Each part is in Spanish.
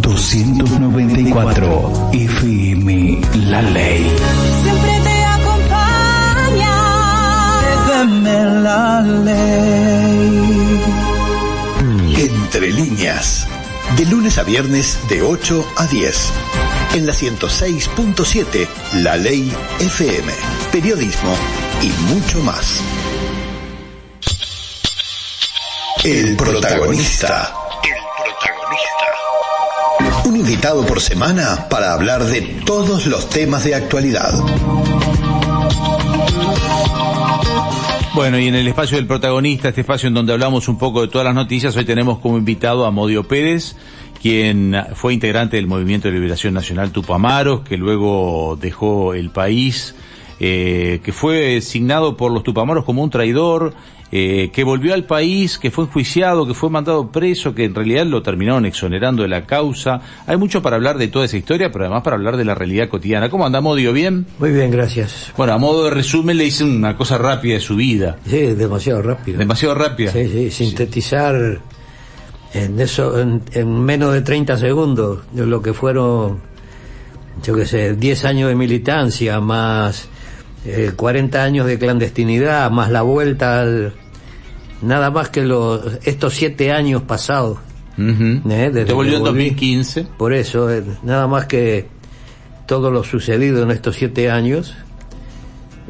294 FM La Ley. Siempre te acompaña. FM La Ley. Entre líneas. De lunes a viernes de 8 a 10. En la 106.7 La Ley FM. Periodismo y mucho más. El protagonista. El protagonista. Invitado por semana para hablar de todos los temas de actualidad. Bueno, y en el espacio del protagonista, este espacio en donde hablamos un poco de todas las noticias, hoy tenemos como invitado a Modio Pérez, quien fue integrante del Movimiento de Liberación Nacional Tupamaros, que luego dejó el país, eh, que fue signado por los Tupamaros como un traidor, eh, que volvió al país, que fue enjuiciado, que fue mandado preso, que en realidad lo terminaron exonerando de la causa. Hay mucho para hablar de toda esa historia, pero además para hablar de la realidad cotidiana. ¿Cómo anda, Modio? ¿Bien? Muy bien, gracias. Bueno, a modo de resumen le hice una cosa rápida de su vida. Sí, demasiado rápido. Demasiado rápida. Sí, sí, sintetizar en eso, en, en menos de 30 segundos, de lo que fueron, yo qué sé, 10 años de militancia, más eh, 40 años de clandestinidad, más la vuelta al, nada más que los, estos 7 años pasados. Ujú. ¿eh? Desde Te volvió en volví. 2015. Por eso, eh, nada más que todo lo sucedido en estos siete años,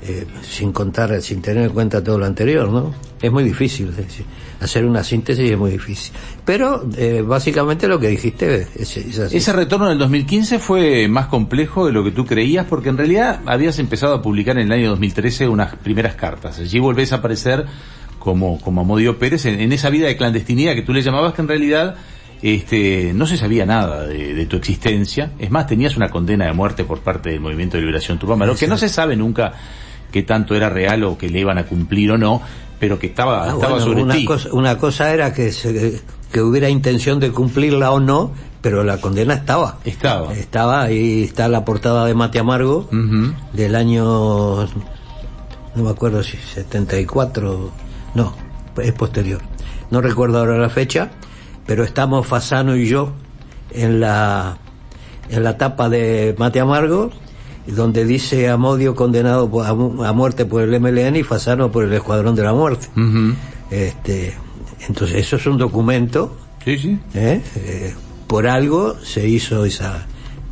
eh, sin contar, sin tener en cuenta todo lo anterior, ¿no? Es muy difícil es decir, hacer una síntesis es muy difícil. Pero eh, básicamente lo que dijiste es, es así. Ese retorno del 2015 fue más complejo de lo que tú creías porque en realidad habías empezado a publicar en el año 2013 unas primeras cartas. Allí volvés a aparecer como, como Amodio Pérez en, en esa vida de clandestinidad que tú le llamabas que en realidad este, no se sabía nada de, de tu existencia. Es más, tenías una condena de muerte por parte del Movimiento de Liberación Tupamaro, que no se sabe nunca qué tanto era real o que le iban a cumplir o no, pero que estaba, Ah, estaba bueno, sobre una, ti. cosa, una cosa era que, se- que hubiera intención de cumplirla o no, pero la condena estaba. Estaba. Estaba, ahí está la portada de Mate Amargo del año, no me acuerdo si 74, no, es posterior. No recuerdo ahora la fecha, pero estamos Fasano y yo en la, en la tapa de Mate Amargo, donde dice Amodio condenado a, mu- a muerte por el MLN y Fasano por el Escuadrón de la Muerte. Este, entonces eso es un documento, Sí, sí. ¿eh? Eh, por algo se hizo esa,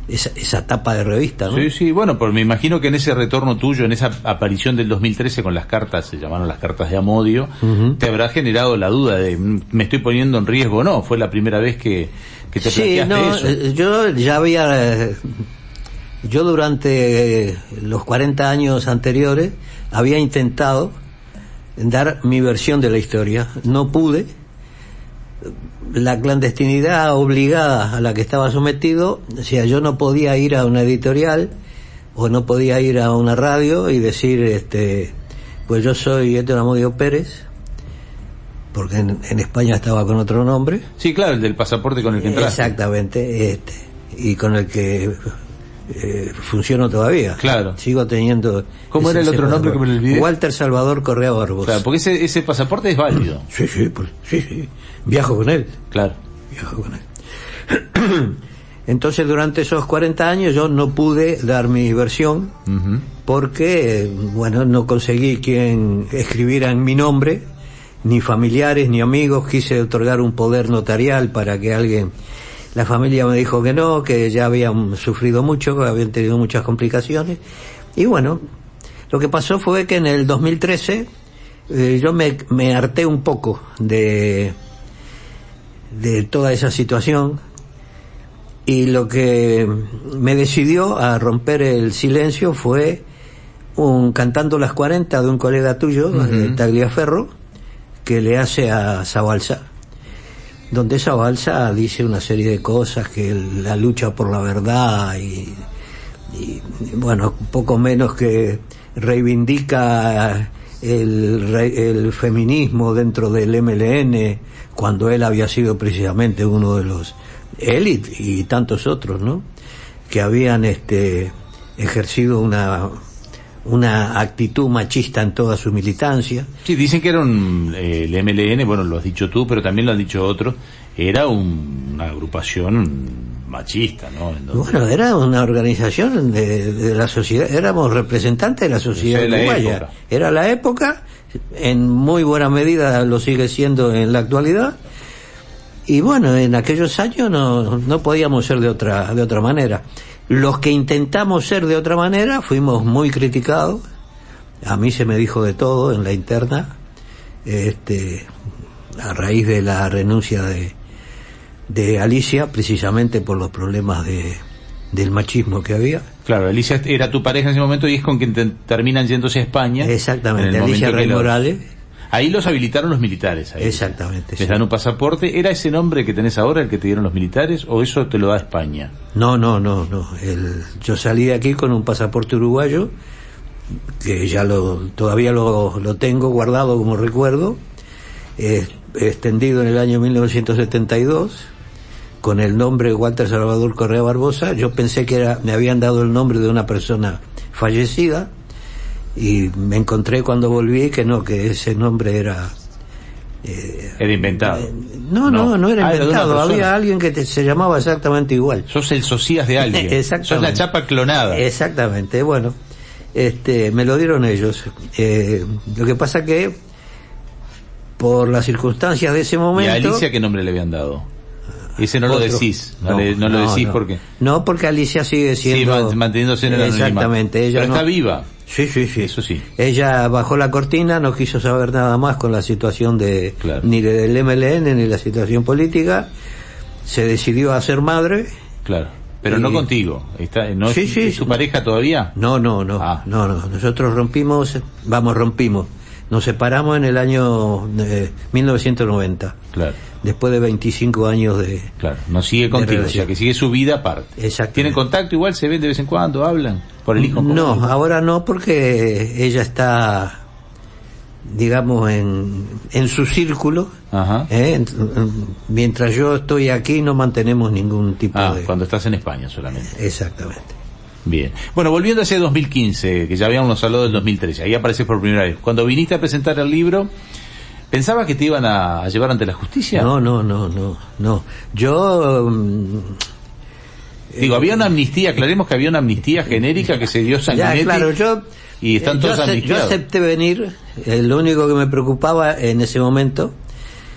esa, esa tapa de revista, ¿no? Sí, sí, bueno, pues me imagino que en ese retorno tuyo, en esa aparición del 2013 con las cartas, se llamaron las cartas de Amodio, te habrá generado la duda de, mm, ¿me estoy poniendo en riesgo o no? Fue la primera vez que, que te Sí, planteaste no, eso. eh, yo ya había, yo durante eh, los 40 años anteriores había intentado dar mi versión de la historia. No pude. La clandestinidad obligada a la que estaba sometido, o sea, yo no podía ir a una editorial o no podía ir a una radio y decir, este, pues yo soy Héctor Amodio Pérez, porque en, en España estaba con otro nombre. Sí, claro, el del pasaporte con el que entraste. Exactamente, este, y con el que eh, funciono todavía. Claro. Sigo teniendo. ¿Cómo era el otro nombre que me lo olvidé? Walter Salvador Correa Barbos. Claro, porque ese, ese pasaporte es válido. Sí, sí, pues, sí, sí. Viajo con él. Claro. Viajo con él. Entonces, durante esos 40 años yo no pude dar mi versión porque, bueno, no conseguí quien escribiera en mi nombre, ni familiares ni amigos, quise otorgar un poder notarial para que alguien, la familia me dijo que no, que ya habían sufrido mucho, que habían tenido muchas complicaciones, y bueno, lo que pasó fue que en el 2013 eh, yo me, me harté un poco de, de toda esa situación, y lo que me decidió a romper el silencio fue un cantando las 40 de un colega tuyo, de Tagliaferro, que le hace a Zabalza. Donde Zabalza dice una serie de cosas, que la lucha por la verdad y, y, bueno, poco menos que reivindica el, el feminismo dentro del MLN cuando él había sido precisamente uno de los él y, y tantos otros, ¿no? Que habían este ejercido una una actitud machista en toda su militancia. Sí, dicen que era un, eh, el MLN, bueno, lo has dicho tú, pero también lo han dicho otros, era un- una agrupación machista, ¿no? Bueno, era una organización de, de la sociedad, éramos representantes de la sociedad de uruguaya. Era la época, en muy buena medida lo sigue siendo en la actualidad. Y bueno, en aquellos años no, no podíamos ser de otra, de otra manera. Los que intentamos ser de otra manera fuimos muy criticados. A mí se me dijo de todo en la interna, este, a raíz de la renuncia de, de Alicia, precisamente por los problemas de, del machismo que había. Claro, Alicia era tu pareja en ese momento y es con quien te- terminan yéndose a España. Exactamente, Alicia Rey Morales. Ahí los habilitaron los militares. Ahí. Exactamente. Les dan un pasaporte. ¿Era ese nombre que tenés ahora el que te dieron los militares o eso te lo da España? No, no, no, no. El- yo salí de aquí con un pasaporte uruguayo que ya lo todavía lo, lo tengo guardado como recuerdo, eh, extendido en el año 1972 con el nombre Walter Salvador Correa Barbosa. Yo pensé que era me habían dado el nombre de una persona fallecida y me encontré cuando volví que no, que ese nombre era Era inventado. no, no, no, era Ah, inventado, había alguien que te- se llamaba exactamente igual. Sos el socias de alguien. Exactamente. Sos la chapa clonada. Exactamente, bueno, este, me lo dieron ellos. Eh, lo que pasa que, por las circunstancias de ese ¿Y momento... a Alicia qué nombre le habían dado? Ese no lo decís. No, le- no lo decís no. porque... No, porque Alicia sigue Sí, siendo... man- manteniéndose en el. Exactamente, ella Pero está viva. Sí, sí, sí. Eso sí. Ella bajó la cortina, no quiso saber nada más con la situación de Claro. ni del MLN ni la situación política. Se decidió a ser madre. Claro. Pero Y- no contigo. Está, ¿No es, Sí, sí, es tu sí. pareja todavía? No, no, no, Ah. no, no. Nosotros rompimos, vamos, rompimos. Nos separamos en el año eh, 1990, Claro. después de 25 años de... Claro, no sigue contigo, o sea que sigue su vida aparte. Exactamente. ¿Tienen contacto igual? ¿Se ven de vez en cuando? ¿Hablan? ¿Por el hijo? No, ahora no, porque ella está, digamos, en, en su círculo. Ajá. ¿eh? En- en- Mientras yo estoy aquí no mantenemos ningún tipo Ah, de... cuando estás en España solamente. Exactamente. Bien. Bueno, volviendo a ese 2015, que ya habíamos hablado del 2013, ahí apareces por primera vez. Cuando viniste a presentar el libro, ¿pensabas que te iban a, llevar ante la justicia? No, no, no, no, no. Yo... mm, Digo, había una amnistía, aclaremos que había una amnistía genérica que se dio Ya, Sanguinetti. claro, yo... Y están eh, todos yo, yo acepté venir, eh, lo único que me preocupaba en ese momento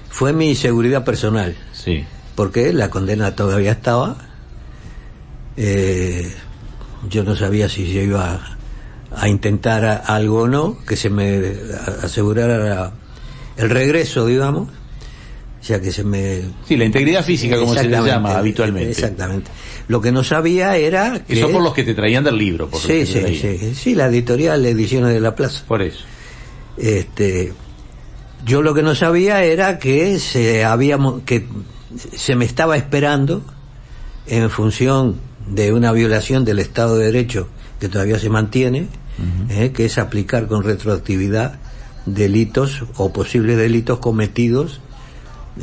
fue mi seguridad personal, Sí. porque la condena todavía estaba. Eh, yo no sabía si yo iba a, a intentar a- algo o no, que se me asegurara el regreso, digamos, sea que se me Sí, la integridad física, como se le llama habitualmente. Exactamente. Lo que no sabía era que Eso por los que te traían del libro, por Sí, sí, sí, sí, la editorial Ediciones de la Plaza. Por eso. Este, yo lo que no sabía era que se había, que se me estaba esperando en función de una violación del Estado de Derecho que todavía se mantiene, eh, que es aplicar con retroactividad delitos o posibles delitos cometidos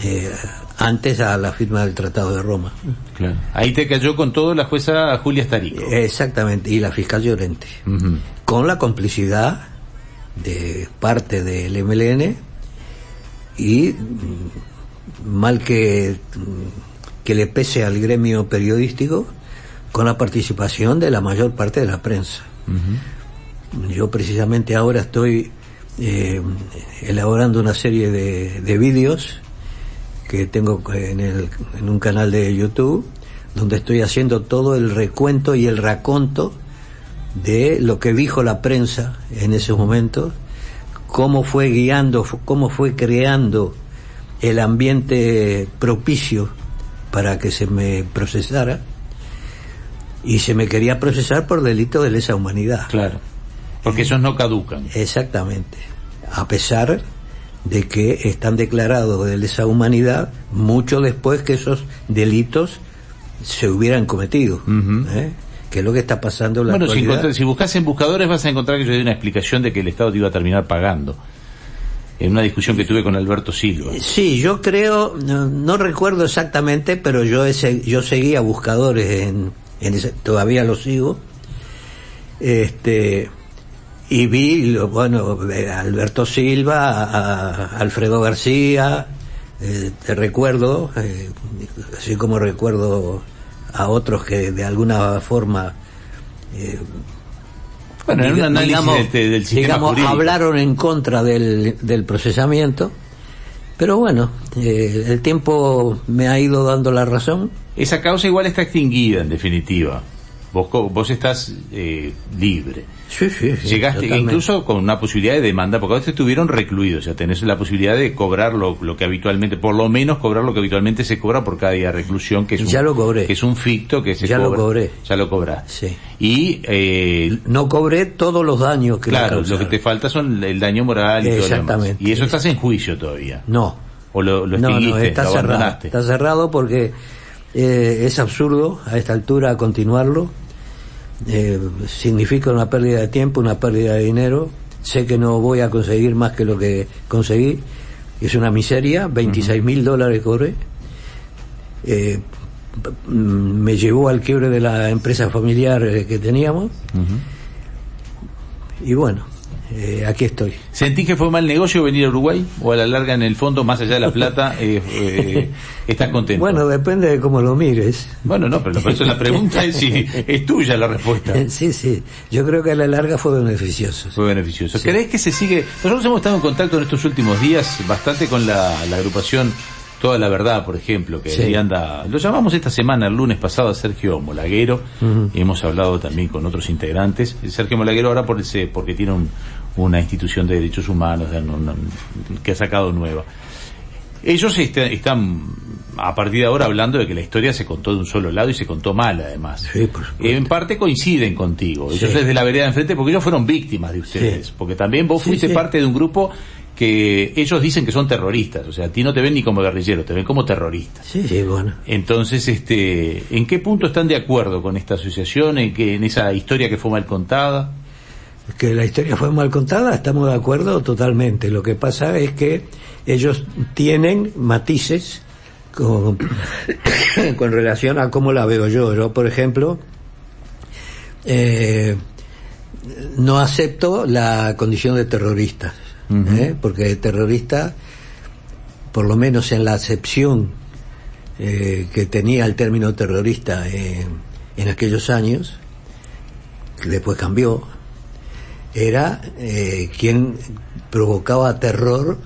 eh, antes a la firma del Tratado de Roma. Claro. Ahí te cayó con todo la jueza Julia Starico. Exactamente, y la fiscal Llorente. Con la complicidad de parte del MLN y mm, mal que, mm, que le pese al gremio periodístico, con la participación de la mayor parte de la prensa. Yo precisamente ahora estoy eh, elaborando una serie de, de vídeos que tengo en, el, en un canal de YouTube, donde estoy haciendo todo el recuento y el raconto de lo que dijo la prensa en ese momento, cómo fue guiando, cómo fue creando el ambiente propicio para que se me procesara y se me quería procesar por delito de lesa humanidad. Claro. Porque esos no caducan. Exactamente. A pesar de que están declarados de lesa humanidad mucho después que esos delitos se hubieran cometido. ¿eh? Que es lo que está pasando en la Bueno, si, actualidad. si buscas en buscadores vas a encontrar que yo di una explicación de que el Estado te iba a terminar pagando. En una discusión que tuve con Alberto Silva. Sí, yo creo, no, no recuerdo exactamente, pero yo ese, yo seguía buscadores en, en ese- todavía lo sigo, este, y vi, lo, bueno, eh, a Alberto Silva, a, a Alfredo García, eh, te recuerdo, eh, así como recuerdo a otros que de alguna forma eh, Bueno, en un análisis digamos, este, del sistema digamos, jurídico. hablaron en contra del, del procesamiento, pero bueno, eh, el tiempo me ha ido dando la razón. Esa causa igual está extinguida, en definitiva. Vos, vos estás eh, libre. Sí, sí, sí, Llegaste incluso con una posibilidad de demanda, porque a veces estuvieron recluidos, o sea, tenés la posibilidad de cobrar lo, lo que habitualmente, por lo menos cobrar lo que habitualmente se cobra por cada día de reclusión, que es un, Ya lo cobré. que es un ficto que se Ya lo cobra. cobré. Ya lo cobraste. Sí. Y, eh, No cobré todos los daños que claro, lo que te falta son el daño moral y todo lo demás. Exactamente. Y eso estás en juicio todavía. No, O lo, lo no, extinguiste, no, está lo cerrado. Está cerrado porque eh, es absurdo a esta altura continuarlo. Eh, significa una pérdida de tiempo, una pérdida de dinero. Sé que no voy a conseguir más que lo que conseguí. Es una miseria, 26 mil dólares cobré. Eh, mm, me llevó al quiebre de la empresa familiar eh, que teníamos. Y bueno, eh, aquí estoy. ¿Sentís que fue mal negocio venir a Uruguay? ¿O a la larga, en el fondo, más allá de la plata, eh, eh, estás contento? Bueno, depende de cómo lo mires. Bueno, no, pero por eso la pregunta es si es tuya la respuesta. Sí, sí. Yo creo que a la larga fue beneficioso. Fue beneficioso. ¿Crees que se sigue? Nosotros hemos estado en contacto en estos últimos días bastante con la, la agrupación Toda la Verdad, por ejemplo, que Sí. ahí anda. Lo llamamos esta semana, el lunes pasado, a Sergio Molaguero. y hemos hablado también con otros integrantes. Sergio Molaguero ahora por ese, porque tiene un- una institución de derechos humanos que ha sacado nueva. Ellos est- están a partir de ahora hablando de que la historia se contó de un solo lado y se contó mal además. Sí, por supuesto. En parte coinciden contigo. Ellos Sí. desde la vereda de enfrente porque ellos fueron víctimas de ustedes. Sí. Porque también vos fuiste parte de un grupo que ellos dicen que son terroristas. O sea, a ti no te ven ni como guerrillero, te ven como terrorista. Sí, sí, bueno. Entonces, este, ¿en qué punto están de acuerdo con esta asociación? ¿En, que, en esa historia que fue mal contada? Que la historia fue mal contada, estamos de acuerdo totalmente. Lo que pasa es que ellos tienen matices con, con relación a cómo la veo yo. Yo, por ejemplo, eh, no acepto la condición de terrorista, Ujú. ¿eh? porque terrorista, por lo menos en la acepción eh, que tenía el término terrorista en, en aquellos años, que después cambió, era eh, quien provocaba terror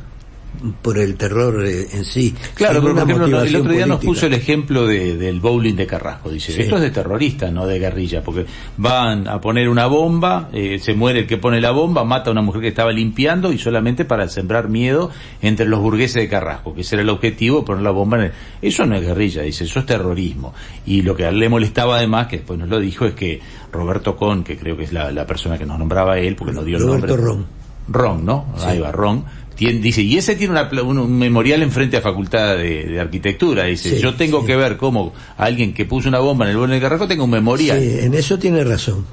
por el terror eh, en sí. Claro, pero por ejemplo, el otro día nos puso el ejemplo de- del bowling de Carrasco. Dice, Sí. esto es de terrorista, no de guerrilla, porque van a poner una bomba, eh, se muere el que pone la bomba, mata a una mujer que estaba limpiando y solamente para sembrar miedo entre los burgueses de Carrasco, que ese era el objetivo, poner la bomba en el... Eso no es guerrilla, dice, eso es terrorismo. Y lo que a él le molestaba además, que después nos lo dijo, es que Roberto Con, que creo que es la, la persona que nos nombraba él, porque nos dio el Roberto nombre... Ron. Ron, ¿no? Ahí va, Ron. Tien- dice, y ese tiene una un, un memorial enfrente a Facultad de, de Arquitectura. Dice, Sí, yo tengo sí. que ver cómo alguien que puso una bomba en el bosque de Carrasco tenga un memorial. Sí, en eso tiene razón.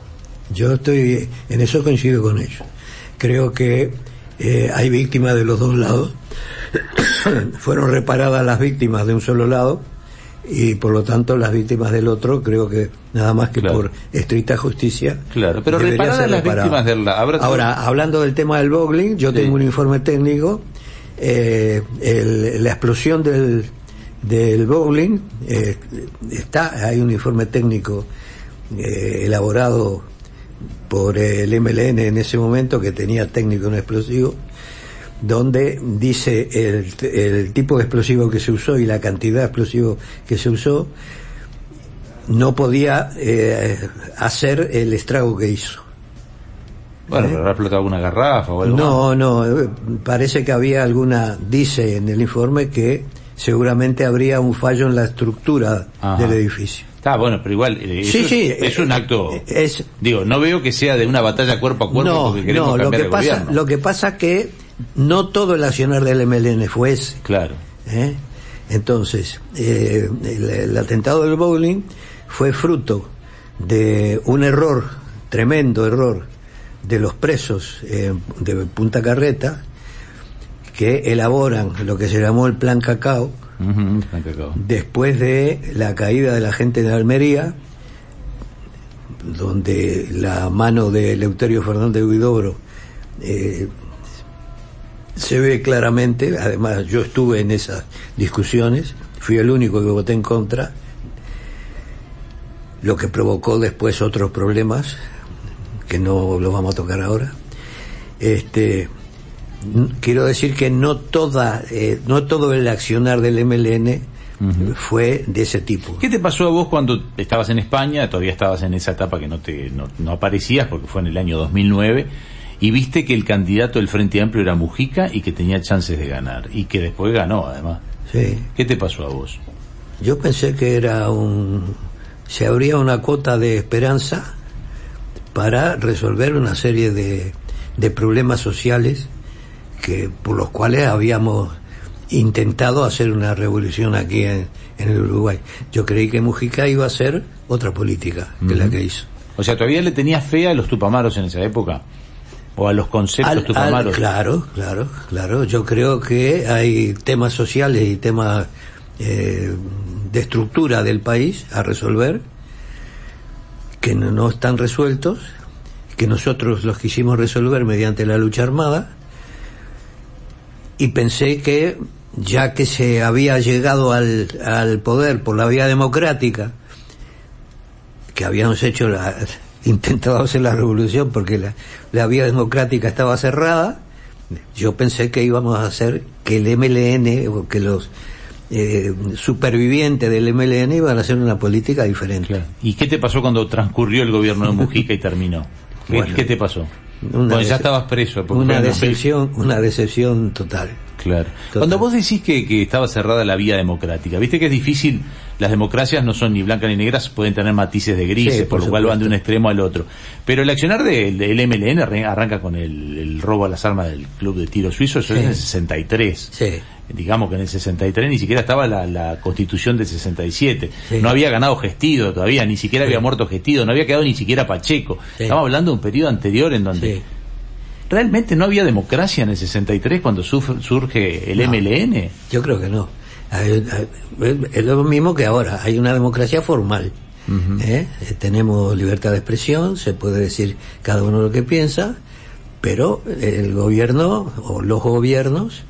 Yo estoy, en eso coincido con ellos. Creo que eh, hay víctimas de los dos lados. Fueron reparadas las víctimas de un solo lado y por lo tanto las víctimas del otro creo que nada más que Claro. por estricta justicia. Claro, pero ser las reparado. víctimas del habrá- Ahora, hablando del tema del Bogling, yo Sí. tengo un informe técnico. eh, el- la explosión del, del Bogling eh, está, hay un informe técnico eh, elaborado por el MLN en ese momento que tenía técnico en explosivo donde dice el, el tipo de explosivo que se usó y la cantidad de explosivo que se usó no podía eh, hacer el estrago que hizo. Bueno, pero habrá explotado alguna garrafa o algo. No, no, eh, parece que había alguna, dice en el informe que seguramente habría un fallo en la estructura Ajá. del edificio. Está bueno, pero igual, eh, Sí, sí, es, es eh, un acto... eh, es- Digo, no veo que sea de una batalla cuerpo a cuerpo no, porque queremos no, lo que pasa, gobierno. lo que pasa que no todo el accionar del MLN fue ese. Claro. ¿eh? Entonces, eh, el, el atentado del bowling fue fruto de un error, tremendo error, de los presos eh, de Punta Carreta, que elaboran lo que se llamó el Plan Cacao, después de la caída de la gente de Almería, donde la mano de Eleuterio Fernández Huidobro eh, se ve claramente, además yo estuve en esas discusiones, fui el único que voté en contra, lo que provocó después otros problemas que no los vamos a tocar ahora. Este, quiero decir que no toda, eh, no todo el accionar del MLN fue de ese tipo. ¿Qué te pasó a vos cuando estabas en España? Todavía estabas en esa etapa que no te no, no aparecías porque fue en el año 2009 y viste que el candidato del Frente Amplio era Mujica y que tenía chances de ganar y que después ganó además. Sí. ¿Qué te pasó a vos? Yo pensé que era un se abría una cuota de esperanza para resolver una serie de, de problemas sociales que por los cuales habíamos intentado hacer una revolución aquí en, en el Uruguay. Yo creí que Mujica iba a hacer otra política que la que hizo. O sea, ¿todavía le tenías fe a los tupamaros en esa época? ¿O a los conceptos Al- al- claro, claro, claro. Yo creo que hay temas sociales y temas eh, de estructura del país a resolver que no, no están resueltos, que nosotros los quisimos resolver mediante la lucha armada y pensé que ya que se había llegado al, al poder por la vía democrática, que habíamos hecho la, intentado hacer la revolución porque la, la vía democrática estaba cerrada, yo pensé que íbamos a hacer que el MLN o que los eh, supervivientes del MLN iban a hacer una política diferente. Claro. ¿Y qué te pasó cuando transcurrió el gobierno de Mujica y terminó? ¿Qué, Bueno, qué te pasó? Bueno, ya estabas preso. porque Una decepción, una decepción total. Claro. Cuando vos decís que, que estaba cerrada la vía democrática, viste que es difícil, las democracias no son ni blancas ni negras, pueden tener matices de grises, Sí, por, por lo cual van de un extremo al otro. Pero el accionar del, MLN arran- arranca con el, el robo a las armas del club de tiro suizo, eso es en el 63. Sí. Digamos que en el 63 ni siquiera estaba la, la constitución del 67. Sí. No había ganado Gestido todavía, ni siquiera había muerto Gestido, no había quedado ni siquiera Pacheco. Estamos hablando de un periodo anterior en donde realmente no había democracia en el 63 cuando surge el No. MLN. Yo creo que no. Es lo mismo que ahora. Hay una democracia formal. ¿eh? Eh, Tenemos libertad de expresión, se puede decir cada uno lo que piensa, pero el gobierno o los gobiernos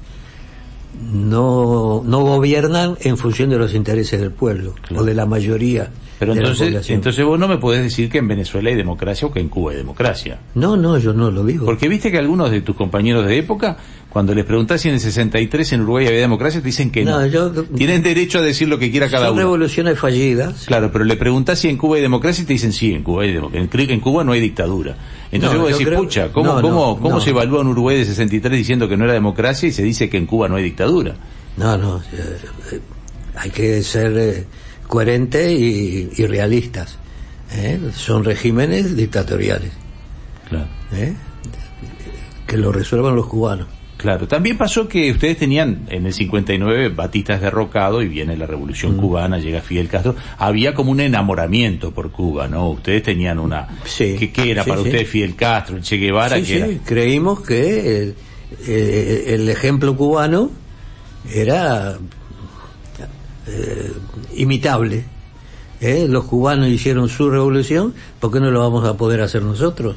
no, no gobiernan en función de los intereses del pueblo Claro. o de la mayoría Pero de la entonces, población. entonces vos no me podés decir que en Venezuela hay democracia o que en Cuba hay democracia. No, no, yo no lo digo. Porque viste que algunos de tus compañeros de época, cuando les preguntás si en el 63 en Uruguay había democracia, te dicen que no. No, yo- Tienen derecho a decir lo que quiera cada Son uno. revoluciones fallidas. Claro, pero le preguntás si en Cuba hay democracia y te dicen sí, en Cuba hay democracia. En, en Cuba no hay dictadura. Entonces No, vos decís, creo- pucha, ¿cómo, no, cómo, no, cómo no. se evalúa un Uruguay de 63 diciendo que no era democracia y se dice que en Cuba no hay dictadura? No, no, eh, eh, hay que ser eh, coherentes y, y realistas. ¿eh? Son regímenes dictatoriales, Claro. que lo resuelvan los cubanos. Claro, también pasó que ustedes tenían en el 59 Batista es derrocado y viene la Mm. revolución cubana, llega Fidel Castro. Había como un enamoramiento por Cuba, ¿no? Ustedes tenían una... Sí, ¿Qué, qué era sí, para sí. ustedes Fidel Castro, Che Guevara? Sí, era? creímos que el, eh, el ejemplo cubano era eh, imitable. ¿eh? Los cubanos hicieron su revolución, ¿por qué no lo vamos a poder hacer nosotros?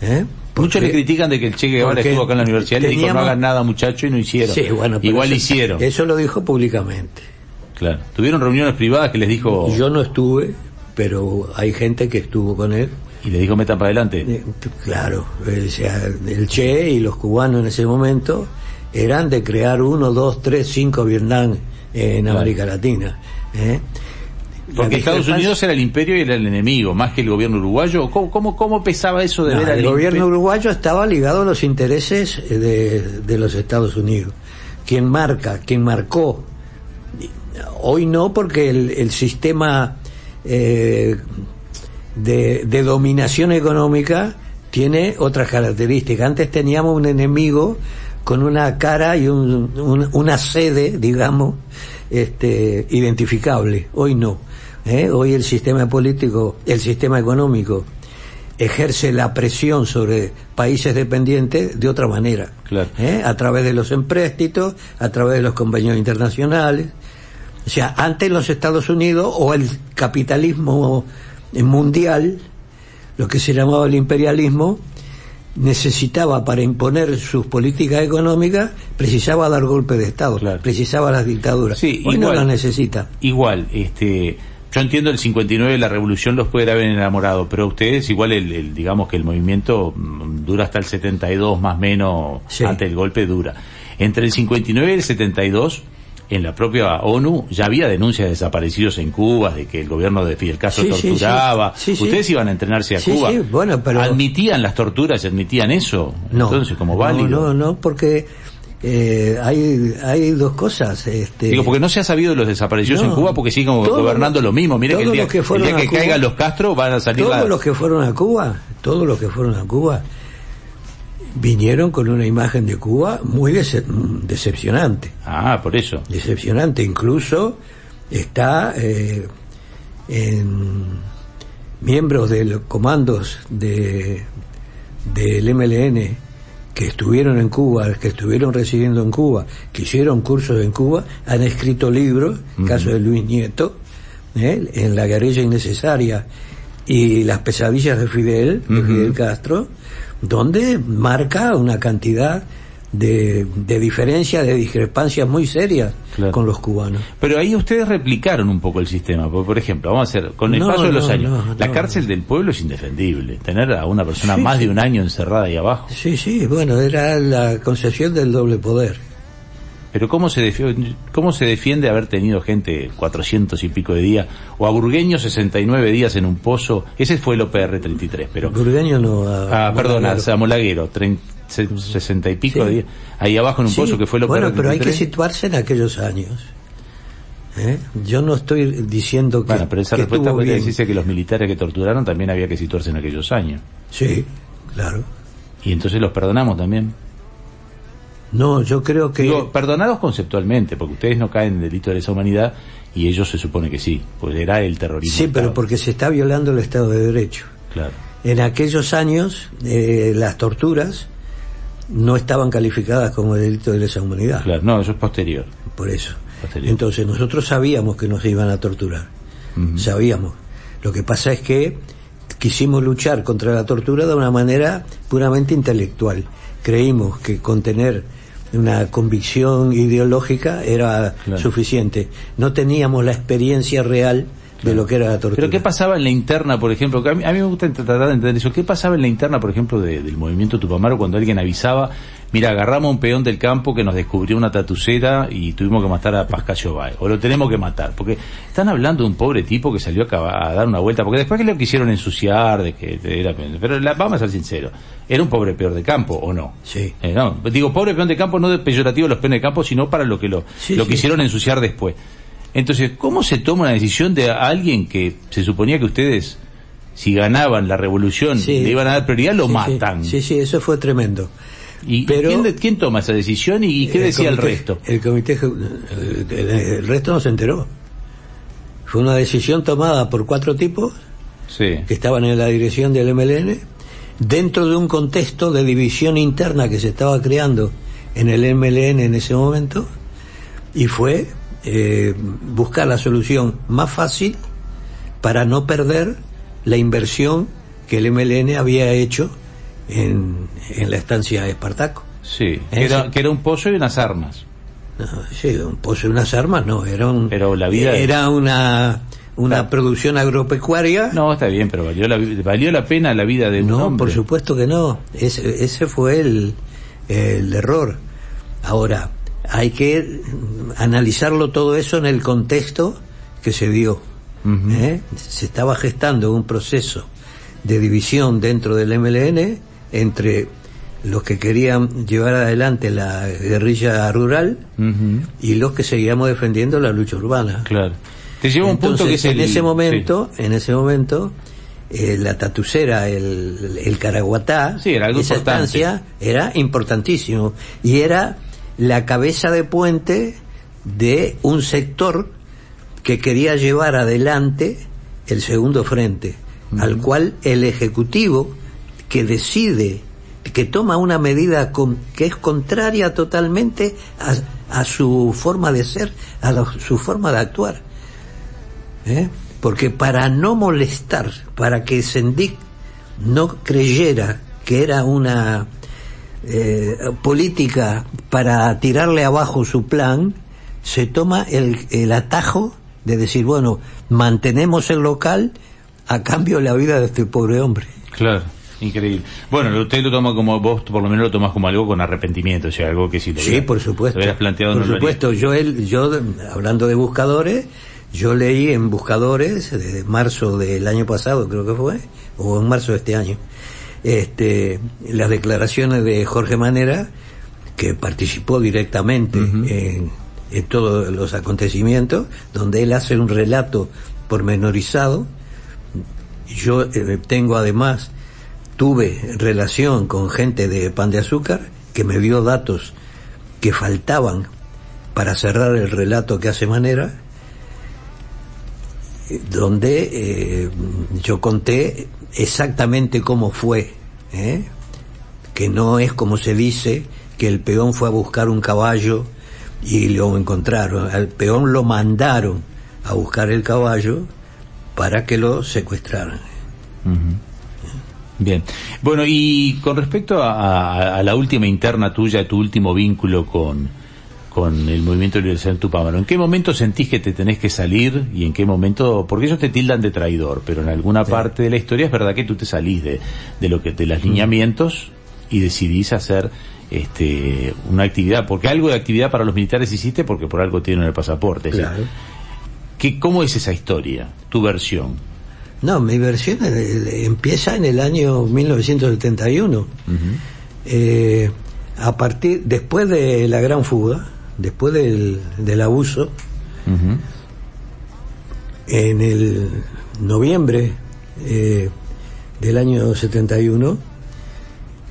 ¿Eh? Muchos le critican de que el Che Guevara estuvo acá en la universidad y le dijo no hagan nada muchachos y no hicieron. Sí, bueno, Igual eso- hicieron. Eso lo dijo públicamente. Claro. Tuvieron reuniones privadas que les dijo Yo no estuve, pero hay gente que estuvo con él. y les dijo metan para adelante. Eh, Claro, o sea, el Che y los cubanos en ese momento eran de crear uno, dos, tres, cinco Vietnam en Claro. América Latina. ¿eh? Porque Estados Unidos era el imperio y era el enemigo, más que el gobierno uruguayo. ¿Cómo, cómo, cómo pesaba eso de No, ver al el gobierno uruguayo estaba ligado a los intereses eh, de, de los Estados Unidos. Quien marca, quien marcó. Hoy no, porque el, el sistema eh, de, de dominación económica tiene otras características. Antes teníamos un enemigo con una cara y un- un- una sede, digamos, este, identificable. Hoy no. ¿Eh? Hoy el sistema político, el sistema económico, ejerce la presión sobre países dependientes de otra manera. Claro. ¿eh? A través de los empréstitos, a través de los convenios internacionales. O sea, antes los Estados Unidos o el capitalismo mundial, lo que se llamaba el imperialismo, necesitaba para imponer sus políticas económicas, precisaba dar golpe de Estado, Claro. precisaba las dictaduras. Sí, Hoy no igual. las necesita. Igual, este, yo entiendo el 59 la revolución los puede haber enamorado, pero ustedes igual el, el- digamos que el movimiento mm, dura hasta el 72 más o menos Sí. antes del golpe dura. Entre el 59 y el 72 en la propia ONU ya había denuncias de desaparecidos en Cuba, de que el gobierno de Fidel Castro Sí, torturaba. Sí, sí. Ustedes iban a entrenarse a Cuba. sí, bueno, pero- ¿Admitían las torturas y admitían eso? No. Entonces, como no, válido. No, no, porque eh, hay, hay dos cosas. Este, Digo, porque no se ha sabido de los desaparecidos No. en Cuba porque siguen Todos gobernando lo mismo. Mire que el día que el fueron día a que Cuba- caigan los Castro van a salir todos la- los que fueron a Cuba, todos los que fueron a Cuba, vinieron con una imagen de Cuba muy dece- decepcionante. Ah, por eso. decepcionante. Incluso está eh, en miembros de los comandos de del MLN que estuvieron en Cuba, que estuvieron residiendo en Cuba, que hicieron cursos en Cuba, han escrito libros, caso de Luis Nieto, ¿eh? en La guerrilla innecesaria y las pesadillas de Fidel, de. Fidel Castro, donde marca una cantidad de, de diferencias, de discrepancias muy serias Claro. con los cubanos. Pero ahí ustedes replicaron un poco el sistema. Porque, por ejemplo, vamos a hacer, con el No, paso de los no, años, no, la cárcel del pueblo es indefendible. Tener a una persona Sí, más sí. de un año encerrada ahí abajo. Sí, sí, bueno, era la concesión del doble poder. Pero ¿cómo se, defiende, ¿cómo se defiende haber tenido gente 400 y pico de días? O a Burgueño 69 días en un pozo. Ese fue el OPR 33, pero... Burgueño no... Ah, perdona, Samolaguero, 60 y pico Sí. de días. Ahí abajo en un Sí, pozo que fue OPR Bueno, pero hay que 33. situarse en aquellos años. ¿Eh? Yo no estoy diciendo que, Bueno, pero esa que respuesta puede decirse que los militares que torturaron también había que situarse en aquellos años. Sí, claro. Y entonces los perdonamos también. No, yo creo que... Digo, perdonados conceptualmente, porque ustedes no caen en delito de lesa humanidad y ellos se supone que sí, pues era el terrorismo. sí, pero porque se está violando el Estado de Derecho. Claro. En aquellos años, eh, las torturas no estaban calificadas como delito de lesa humanidad. Claro, no, eso es posterior. Por eso. Posterior. Entonces nosotros sabíamos que nos iban a torturar. Sabíamos. Lo que pasa es que quisimos luchar contra la tortura de una manera puramente intelectual. Creímos que con tener una convicción ideológica era Claro. suficiente. No teníamos la experiencia real de lo que era la tortura. Pero ¿qué pasaba en la interna, por ejemplo? A, mí, a mí me gusta tratar de entender eso. ¿Qué pasaba en la interna, por ejemplo, de- del movimiento Tupamaro cuando alguien avisaba, mira, agarramos a un peón del campo que nos descubrió una tatucera y tuvimos que matar a Pascallo Báez, o lo tenemos que matar? Porque están hablando de un pobre tipo que salió a, a dar una vuelta, porque después que lo quisieron ensuciar, de que era... Pero la- vamos a ser sinceros, ¿era un pobre peón de campo o no? Sí. Eh, no, digo, pobre peón de campo no de peyorativo los peones de campo, sino para lo que lo, Sí, lo sí. quisieron ensuciar después. Entonces, ¿cómo se toma una decisión de alguien que se suponía que ustedes, si ganaban la revolución, Sí. le iban a dar prioridad, lo Sí, matan? Sí, sí, eso fue tremendo. ¿Y Pero- ¿quién, toma esa decisión y, qué decía el resto? El comité, el, el- el resto no se enteró. Fue una decisión tomada por cuatro tipos Sí. que estaban en la dirección del MLN dentro de un contexto de división interna que se estaba creando en el MLN en ese momento y fue eh, buscar la solución más fácil para no perder la inversión que el MLN había hecho en, en la estancia de Espartaco. Sí, que era, que era un pozo y unas armas. No, sí, un pozo y unas armas, no, era un, Pero la vida- era una, una Claro. producción agropecuaria. No, está bien, pero valió la, valió la pena la vida de un No, hombre. por supuesto que no. Ese, ese fue el, el error. Ahora, hay que analizarlo todo eso en el contexto que se dio. ¿eh? Se estaba gestando un proceso de división dentro del MLN entre los que querían llevar adelante la guerrilla rural y los que seguíamos defendiendo la lucha urbana. Claro. Te lleva a un punto que Entonces, es el... en ese sí. momento, en ese momento, eh, la tatucera, el, el caraguatá, Sí, era algo esa importante. estancia era importantísimo y era la cabeza de puente de un sector que quería llevar adelante el segundo frente, al cual el ejecutivo que decide, que toma una medida con- que es contraria totalmente a, a su forma de ser, a la- su forma de actuar. ¿eh? Porque para no molestar, para que Sendik no creyera que era una eh, política para tirarle abajo su plan, se toma el, el atajo de decir, bueno, mantenemos el local a cambio de la vida de este pobre hombre. Claro. Increíble. Bueno, usted lo toma como, vos por lo menos lo tomas como algo con arrepentimiento, o sea, algo que si lo Sí, hubiera- por supuesto. lo planteado por no lo supuesto, yo, él, yo, hablando de buscadores, yo leí en Buscadores, de marzo del año pasado creo que fue, o en marzo de este año, este, las declaraciones de Jorge Manera, que participó directamente en, en todos los acontecimientos, donde él hace un relato pormenorizado. Yo eh, tengo además, tuve relación con gente de Pan de Azúcar que me dio datos que faltaban para cerrar el relato que hace Manera, eh, donde eh, yo conté exactamente cómo fue, ¿eh? que no es como se dice que el peón fue a buscar un caballo y lo encontraron, al peón lo mandaron a buscar el caballo para que lo secuestraran. Bien. Bueno, y con respecto a, a- a la última interna tuya, tu último vínculo con, con el movimiento de liberación Tupamaro, ¿en qué momento sentís que te tenés que salir y en qué momento, porque ellos te tildan de traidor, pero en alguna parte de la historia es verdad que tú te salís de, de lo que, de los lineamientos y decidís hacer este una actividad, porque algo de actividad para los militares hiciste porque por algo tienen el pasaporte. Claro. ¿qué- ¿Cómo es esa historia? Tu versión. No, mi versión empieza en el año 1971. Eh, a partir, después de la gran fuga, después del, del abuso, en el noviembre eh, del año 71,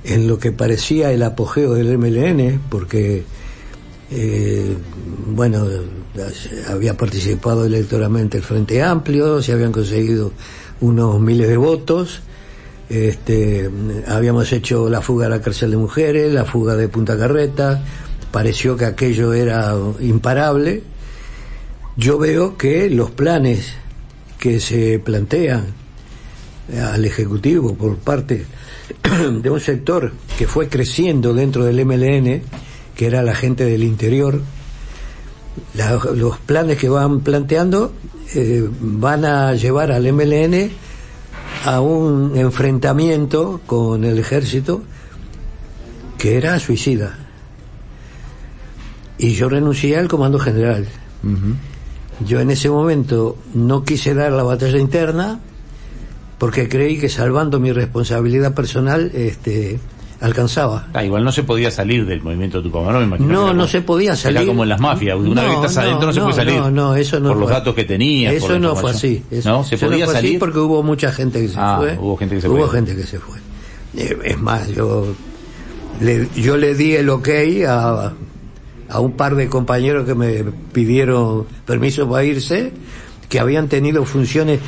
en lo que parecía el apogeo del MLN, porque, eh, bueno, había participado electoralmente el Frente Amplio, se habían conseguido unos miles de votos, este, habíamos hecho la fuga a la cárcel de mujeres, la fuga de Punta Carreta, pareció que aquello era imparable, yo veo que los planes que se plantean al Ejecutivo por parte de un sector que fue creciendo dentro del MLN, que era la gente del interior, los planes que van planteando eh, van a llevar al MLN a un enfrentamiento con el ejército que era suicida. Y yo renuncié al comando general. Yo en ese momento no quise dar la batalla interna porque creí que salvando mi responsabilidad personal este alcanzaba. Ah, igual no se podía salir del movimiento de Tupamaro, me imagino. No, no se podía salir. Era como en las mafias, una vez que estás adentro no se puede salir. No, no, eso no Por los fue- datos que tenías. por Eso no fue así. Eso, no, se eso no podía fue así salir. porque hubo mucha gente que se Ah, fue. hubo gente que se Hubo fue. gente que se fue. Eh, Es más, yo le, yo le di el ok a, a un par de compañeros que me pidieron permiso para irse, que habían tenido funciones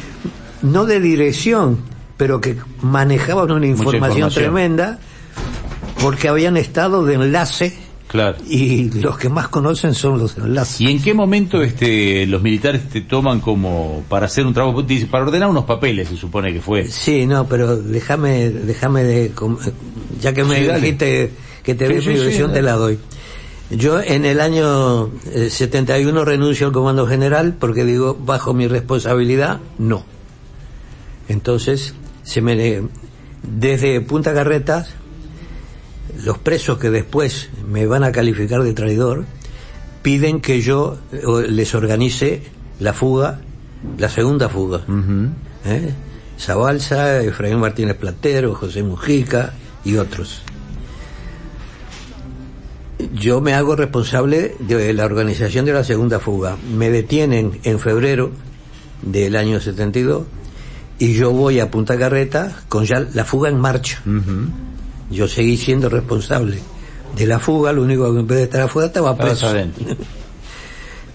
no de dirección, pero que manejaban una información, información. tremenda, porque habían estado de enlace Claro. y los que más conocen son los enlaces. ¿Y en qué momento este los militares te toman como para hacer un trabajo, dice, para ordenar unos papeles, se supone que fue? Sí, no, pero déjame, déjame de, ya que me Sí, dijiste que te Sí, mi versión, te la doy. Yo en el año eh, 71 renuncio al comando general porque digo, bajo mi responsabilidad, no. Entonces, se me, desde Punta Carretas, los presos que después me van a calificar de traidor, piden que yo eh, les organice la fuga, la segunda fuga. ¿eh? Zabalza, Efraín Martínez Platero, José Mujica y otros. Yo me hago responsable de la organización de la segunda fuga. Me detienen en febrero del año 72 y yo voy a Punta Carreta con ya la fuga en marcha. Yo seguí siendo responsable de la fuga, lo único que en vez de estar afuera estaba preso.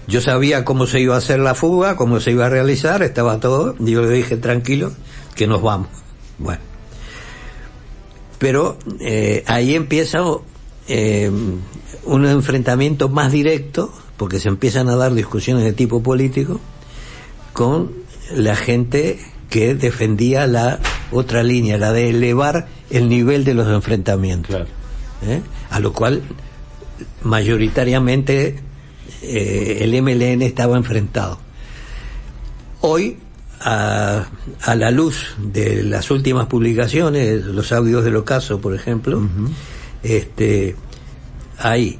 Yo sabía cómo se iba a hacer la fuga, cómo se iba a realizar, estaba todo. Y yo le dije, tranquilo, que nos vamos. Bueno. Pero eh, ahí empieza eh, un enfrentamiento más directo, porque se empiezan a dar discusiones de tipo político, con la gente que defendía la otra línea, la de elevar el nivel de los enfrentamientos. Claro. ¿eh? A lo cual mayoritariamente eh, el MLN estaba enfrentado. Hoy, a, a la luz de las últimas publicaciones, los audios del ocaso, por ejemplo, este, hay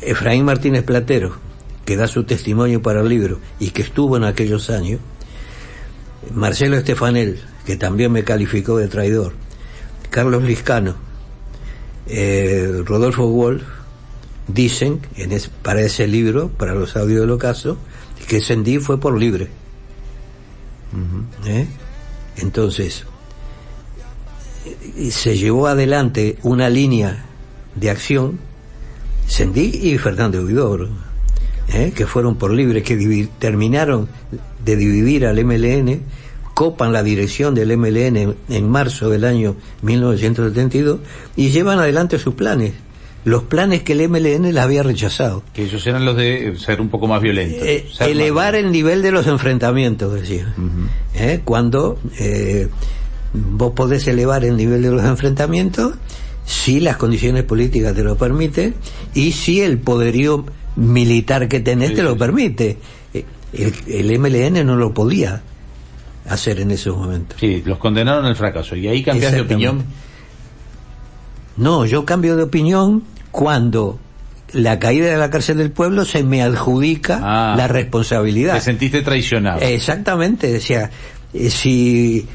Efraín Martínez Platero, que da su testimonio para el libro y que estuvo en aquellos años, Marcelo Estefanel, que también me calificó de traidor, Carlos Liscano, eh, Rodolfo Wolf, dicen en es, para ese libro, para los audios del ocaso, que Sendí fue por libre. ¿Eh? Entonces, se llevó adelante una línea de acción, Sendí y Fernando Huidobro, ¿eh? que fueron por libre, que terminaron de dividir al MLN, copan la dirección del MLN en marzo del año 1972 y llevan adelante sus planes los planes que el MLN les había rechazado. Que ellos eran los de ser un poco más violentos. Eh, elevar el nivel de los enfrentamientos, decía. ¿Eh? Cuando eh, vos podés elevar el nivel de los enfrentamientos si las condiciones políticas te lo permiten y si el poderío militar que tenés te lo permite. El, el, MLN no lo podía hacer en esos momentos. Sí, los condenaron al fracaso. ¿Y ahí cambias de opinión? No, yo cambio de opinión cuando la caída de la cárcel del pueblo se me adjudica ah, la responsabilidad. Te sentiste traicionado. Exactamente, decía, eh, si,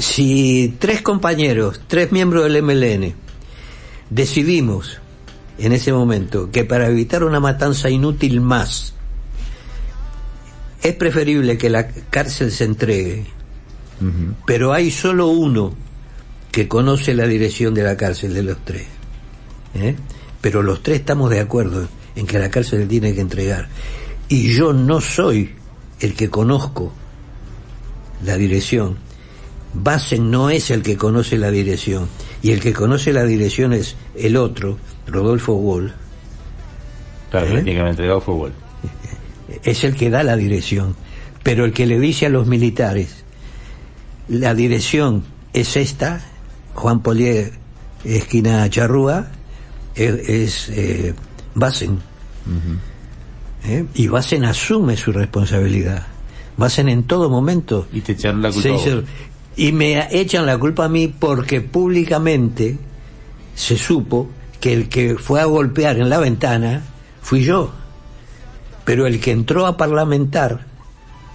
si tres compañeros, tres miembros del MLN, decidimos en ese momento que para evitar una matanza inútil más, es preferible que la cárcel se entregue, uh -huh. pero hay solo uno que conoce la dirección de la cárcel de los tres. ¿eh? Pero los tres estamos de acuerdo en que la cárcel tiene que entregar. Y yo no soy el que conozco la dirección. Basen no es el que conoce la dirección. Y el que conoce la dirección es el otro, Rodolfo Wall. Claro, ¿Eh? técnicamente Rodolfo Wall. Es el que da la dirección. Pero el que le dice a los militares, la dirección es esta, Juan Polier, esquina Charrúa, es, es eh. Uh -huh. ¿Eh? Y Basen asume su responsabilidad. Basen en todo momento. Y te echaron la culpa. Hizo, y me echan la culpa a mí porque públicamente se supo que el que fue a golpear en la ventana fui yo. Pero el que entró a parlamentar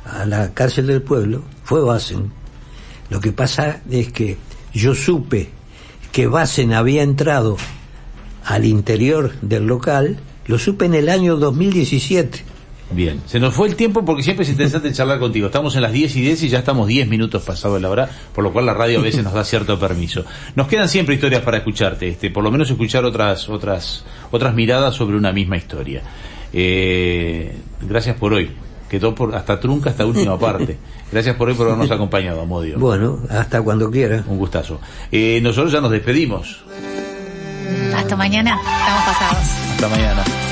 a la cárcel del pueblo fue Basen. Lo que pasa es que yo supe que Basen había entrado al interior del local, lo supe en el año 2017. Bien, se nos fue el tiempo porque siempre es interesante charlar contigo. Estamos en las 10 y 10 y ya estamos 10 minutos pasado de la hora, por lo cual la radio a veces nos da cierto permiso. Nos quedan siempre historias para escucharte, este, por lo menos escuchar otras, otras, otras miradas sobre una misma historia. Eh, gracias por hoy. Quedó por, hasta trunca esta última parte. Gracias por hoy por habernos acompañado, Amodio. Bueno, hasta cuando quiera. Un gustazo. Eh, nosotros ya nos despedimos. Hasta mañana, estamos pasados. Hasta mañana.